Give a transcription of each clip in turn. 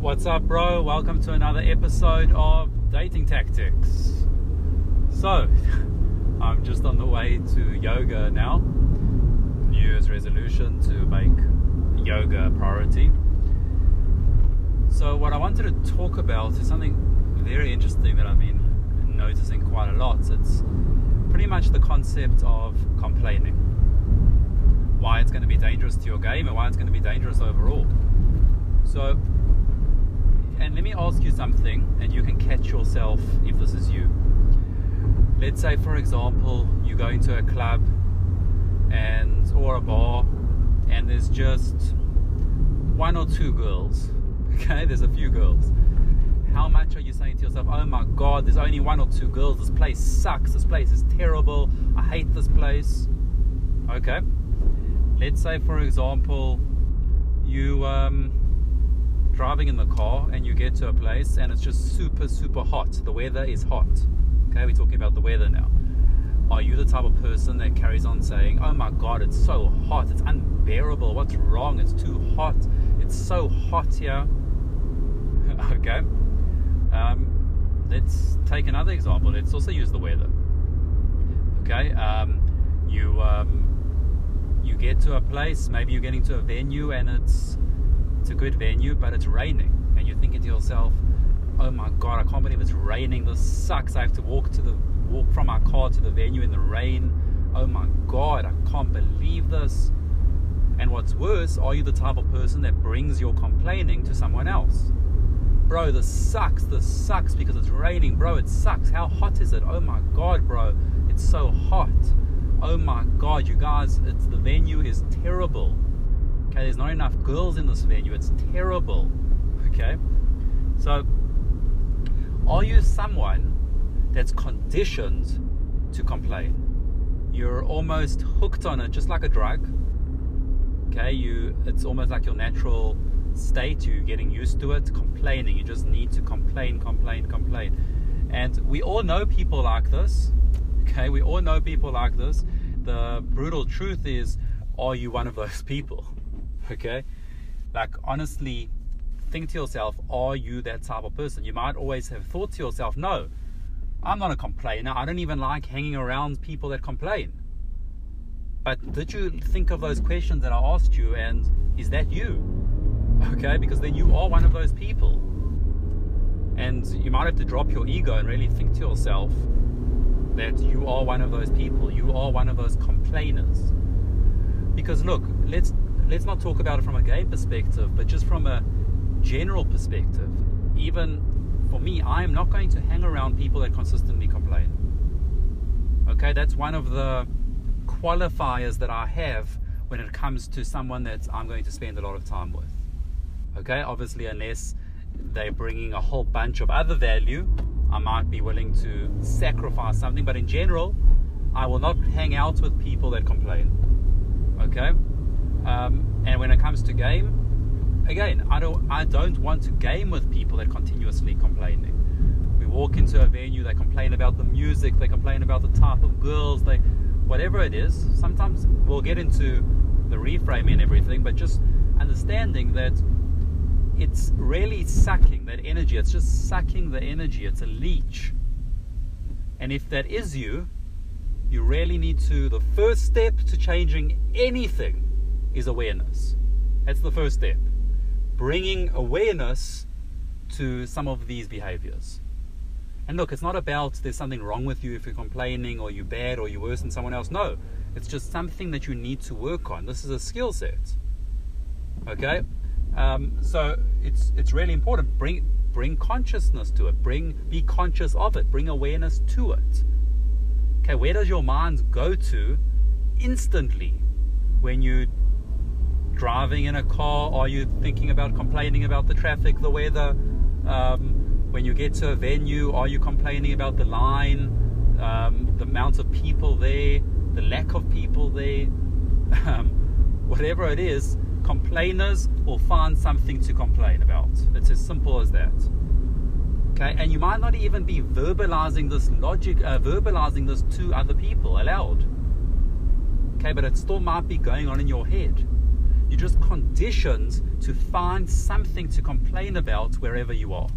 What's up, bro? Welcome to another episode of Dating Tactics. So, I'm just on the way to yoga now. New Year's resolution to make yoga a priority. So, what I wanted to talk about is something very interesting that I've been noticing quite a lot. It's pretty much the concept of complaining. Why it's going to be dangerous to your game and why it's going to be dangerous overall. So, and let me ask you something, and you can catch yourself if this is you. Let's say, for example, you go into a club and or a bar, and there's just one or two girls. Okay, there's a few girls. How much are you saying to yourself, "Oh my God, there's only one or two girls. This place sucks. This place is terrible. I hate this place." Okay. Let's say, for example, you um, driving in the car and you get to a place and it's just super, super hot. The weather is hot. Okay, we're talking about the weather now. Are you the type of person that carries on saying, Oh my god, it's so hot, it's unbearable, what's wrong? It's too hot, it's so hot here. okay, um, let's take another example. Let's also use the weather. Okay, um, you um, you get to a place, maybe you're getting to a venue and it's it's a good venue, but it's raining, and you're thinking to yourself, "Oh my God, I can't believe it's raining. This sucks. I have to walk to the walk from our car to the venue in the rain. Oh my God, I can't believe this." And what's worse, are you the type of person that brings your complaining to someone else? Bro, this sucks. This sucks because it's raining. Bro, it sucks. How hot is it? Oh my God, bro, it's so hot. Oh my God, you guys, it's the venue is terrible Okay, there's not enough girls in this venue. It's terrible. Okay, so are you someone that's conditioned to complain? You're almost hooked on it, just like a drug. Okay, you it's almost like your natural state. You're getting used to it. Complaining. You just need to complain, complain, complain. And we all know people like this. Okay, we all know people like this. The brutal truth is, are you one of those people? Okay? Like, honestly, think to yourself, are you that type of person? You might always have thought to yourself, no, I'm not a complainer. I don't even like hanging around people that complain. But did you think of those questions that I asked you, and is that you? Okay, because then you are one of those people. And you might have to drop your ego and really think to yourself that you are one of those people. You are one of those complainers. Because look, let's let's not talk about it from a gay perspective, but just from a general perspective. Even for me, I am not going to hang around people that consistently complain. Okay, that's one of the qualifiers that I have when it comes to someone that I'm going to spend a lot of time with. Okay, obviously, unless they're bringing a whole bunch of other value, I might be willing to sacrifice something, but in general, I will not hang out with people that complain. Okay? Um, and when it comes to game, again, I don't I don't want to game with people that continuously complaining. We walk into a venue, they complain about the music, they complain about the type of girls, they whatever it is. Sometimes we'll get into the reframing and everything, but just understanding that it's really sucking that energy. It's just sucking the energy. It's a leech. And if that is you, you really need to, the first step to changing anything is awareness. That's the first step. Bringing awareness to some of these behaviors. And look, it's not about there's something wrong with you if you're complaining or you're bad or you're worse than someone else. No, it's just something that you need to work on. This is a skill set. Okay, um, so it's it's really important. Bring bring consciousness to it. Bring be conscious of it. Bring awareness to it. Okay, where does your mind go to instantly when you driving in a car? Are you thinking about complaining about the traffic, the weather? Um, when you get to a venue, are you complaining about the line, um, the amount of people there, the lack of people there? Um, whatever it is, complainers will find something to complain about. It's as simple as that. Okay, and you might not even be verbalizing this logic, uh, verbalizing this to other people aloud. Okay, but it still might be going on in your head You're just conditioned to find something to complain about wherever you are.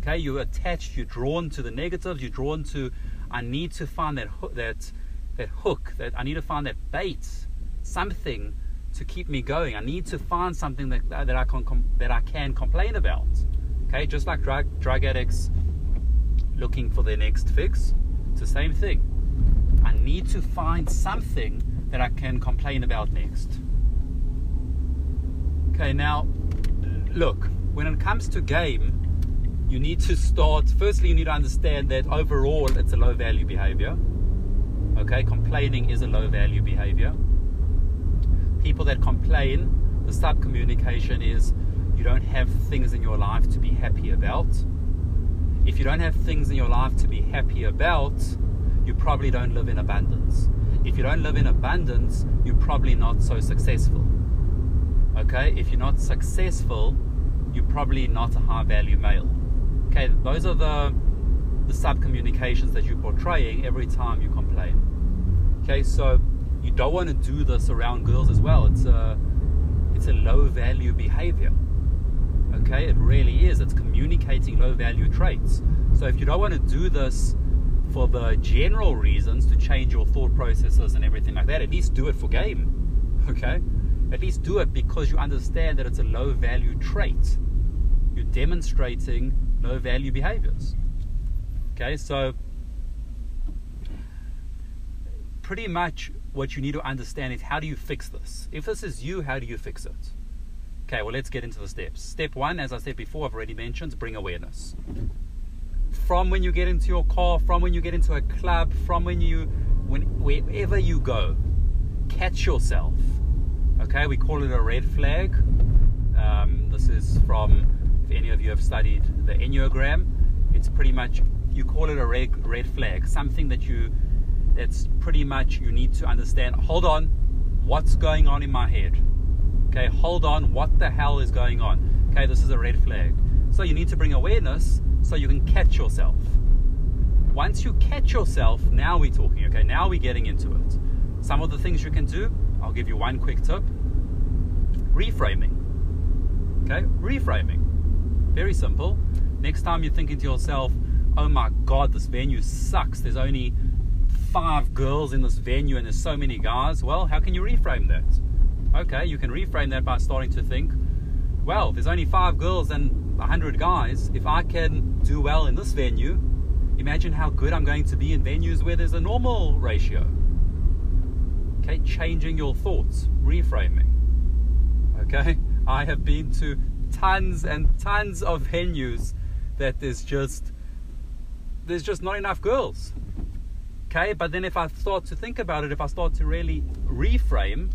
Okay, you're attached, you're drawn to the negatives, you're drawn to, I need to find that hook, that, that hook, that I need to find that bait, something to keep me going. I need to find something that, that I can that I can complain about. Okay, just like drug drug addicts looking for their next fix, it's the same thing. I need to find something that I can complain about next. Okay, now look, when it comes to game, you need to start firstly you need to understand that overall it's a low value behavior. Okay, complaining is a low value behavior people that complain, the sub communication is you don't have things in your life to be happy about. If you don't have things in your life to be happy about, you probably don't live in abundance. If you don't live in abundance, you're probably not so successful. Okay, if you're not successful, you're probably not a high value male. Okay, those are the the sub communications that you're portraying every time you complain. Okay, so you don't want to do this around girls as well. It's a it's a low value behavior. Okay, it really is. It's communicating low value traits. So if you don't want to do this for the general reasons to change your thought processes and everything like that, at least do it for game. Okay? At least do it because you understand that it's a low value trait. You're demonstrating low value behaviors. Okay, so pretty much what you need to understand is how do you fix this? If this is you, how do you fix it? Okay, well, let's get into the steps. Step one, as I said before, I've already mentioned, bring awareness. From when you get into your car, from when you get into a club, from when you, when, wherever you go, catch yourself. Okay, we call it a red flag. Um, this is from, if any of you have studied the Enneagram, it's pretty much, you call it a red, red flag, something that you, that's pretty much you need to understand hold on, what's going on in my head? Okay, hold on, what the hell is going on? Okay, this is a red flag. So you need to bring awareness so you can catch yourself. Once you catch yourself, now we're talking, okay? Now we're getting into it. Some of the things you can do, I'll give you one quick tip reframing. Okay, reframing. Very simple. Next time you're thinking to yourself, oh my god, this venue sucks, there's only five girls in this venue and there's so many guys, well, how can you reframe that? Okay, you can reframe that by starting to think, well, there's only five girls and hundred guys. If I can do well in this venue, imagine how good I'm going to be in venues where there's a normal ratio. Okay, changing your thoughts, reframing. Okay, I have been to tons and tons of venues that there's just there's just not enough girls Okay, but then if I start to think about it, if I start to really reframe,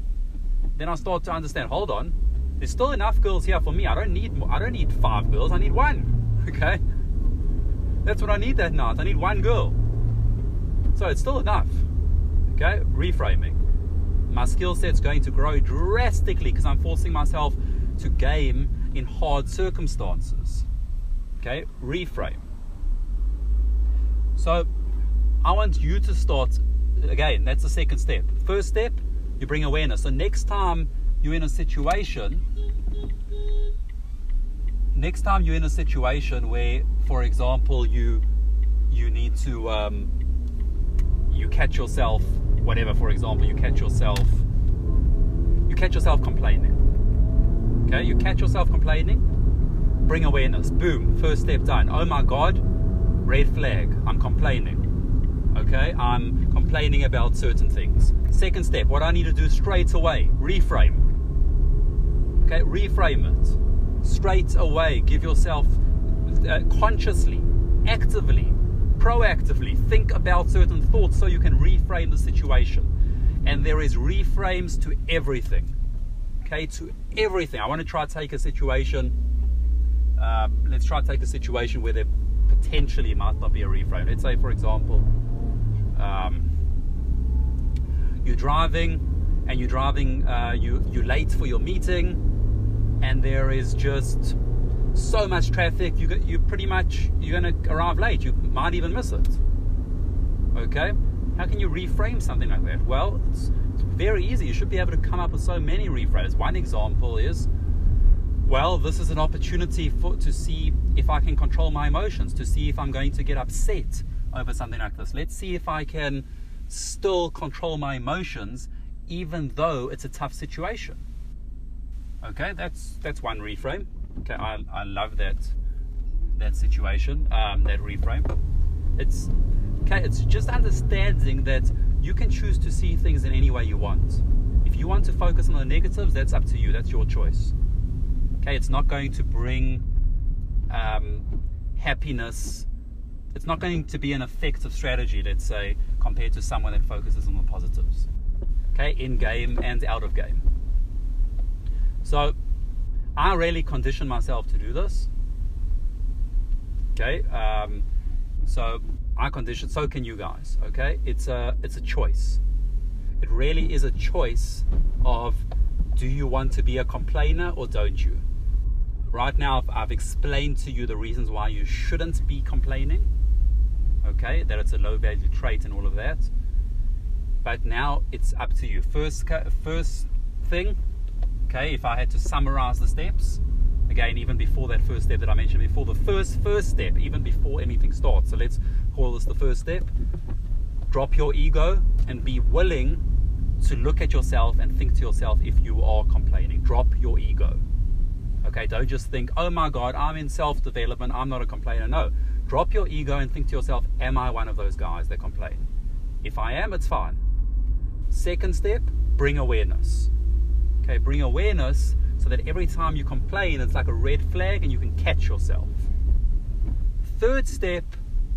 then I start to understand. Hold on, there's still enough girls here for me. I don't need I don't need five girls. I need one. Okay, that's what I need that night. I need one girl. So it's still enough. Okay, reframing. My skill set's going to grow drastically because I'm forcing myself to game in hard circumstances. Okay, reframe. So I want you to start again. That's the second step. First step, you bring awareness. So next time you're in a situation, next time you're in a situation where, for example, you you need to um, you catch yourself, whatever. For example, you catch yourself you catch yourself complaining. Okay, you catch yourself complaining. Bring awareness. Boom. First step done. Oh my God. Red flag. I'm complaining okay? I'm complaining about certain things. Second step, what I need to do straight away, reframe. Okay, reframe it. Straight away, give yourself uh, consciously, actively, proactively think about certain thoughts so you can reframe the situation. And there is reframes to everything. Okay, to everything. I want to try to take a situation. Um, let's try to take a situation where there potentially might not be a reframe. Let's say, for example, um, you're driving and you're driving, uh, you, you're late for your meeting, and there is just so much traffic, you, you pretty much, you're going to arrive late. You might even miss it. Okay? How can you reframe something like that? Well, it's, it's very easy. You should be able to come up with so many reframes. One example is, well, this is an opportunity for to see if I can control my emotions, to see if I'm going to get upset over something like this. Let's see if I can still control my emotions even though it's a tough situation. Okay, that's that's one reframe. Okay, I, I love that that situation, um, that reframe. It's okay. It's just understanding that you can choose to see things in any way you want. If you want to focus on the negatives, that's up to you. That's your choice. Okay, it's not going to bring um, happiness. It's not going to be an effective strategy, let's say, compared to someone that focuses on the positives. Okay, in game and out of game. So I really condition myself to do this. Okay, um, so I condition. So can you guys. Okay, it's a it's a choice. It really is a choice of do you want to be a complainer or don't you? Right now, I've explained to you the reasons why you shouldn't be complaining. Okay, that it's a low value trait and all of that. But now it's up to you. First, first thing, okay, if I had to summarize the steps, again, even before that first step that I mentioned before, the first first step, even before anything starts. So let's call this the first step. Drop your ego and be willing to look at yourself and think to yourself if you are complaining. Drop your ego. Okay, don't just think, oh my God, I'm in self development, I'm not a complainer. No, drop your ego and think to yourself, am I one of those guys that complain? If I am, it's fine. Second step, bring awareness. Okay, bring awareness so that every time you complain, it's like a red flag and you can catch yourself. Third step,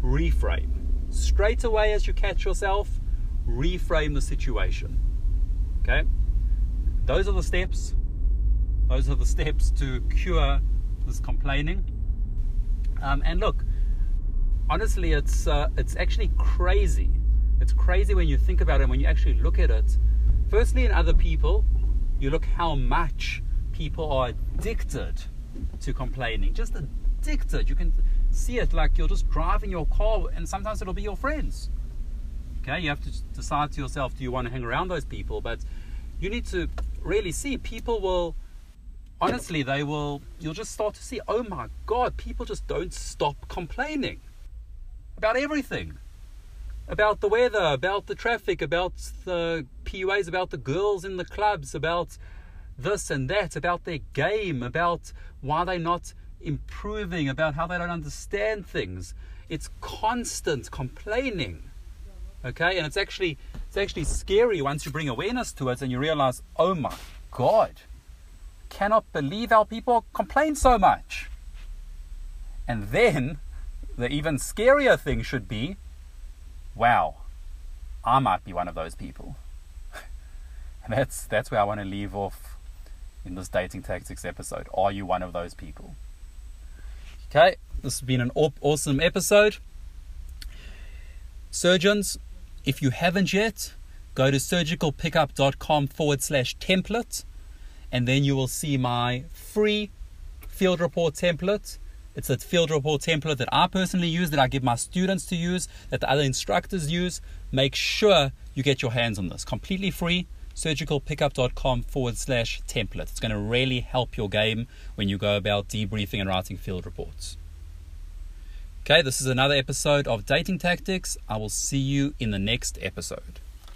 reframe. Straight away as you catch yourself, reframe the situation. Okay? Those are the steps. Those are the steps to cure this complaining. Um, and look, honestly, it's uh, it's actually crazy. It's crazy when you think about it. When you actually look at it, firstly, in other people, you look how much people are addicted to complaining. Just addicted. You can see it like you're just driving your car, and sometimes it'll be your friends. Okay, you have to decide to yourself do you want to hang around those people? But you need to really see people will honestly they will you'll just start to see oh my god people just don't stop complaining about everything about the weather about the traffic about the puas about the girls in the clubs about this and that, about their game, about why they're not improving, about how they don't understand things. It's constant complaining. Okay, and it's actually it's actually scary once you bring awareness to it and you realize, oh my God, cannot believe how people complain so much. And then the even scarier thing should be, wow, I might be one of those people. and that's that's where I want to leave off in this dating tactics episode. Are you one of those people? Okay, this has been an awesome episode. Surgeons, if you haven't yet, go to surgicalpickup.com forward slash template, and then you will see my free field report template. It's a field report template that I personally use, that I give my students to use, that the other instructors use. Make sure you get your hands on this. Completely free surgicalpickup.com forward slash template. It's going to really help your game when you go about debriefing and writing field reports. Okay, this is another episode of Dating Tactics. I will see you in the next episode.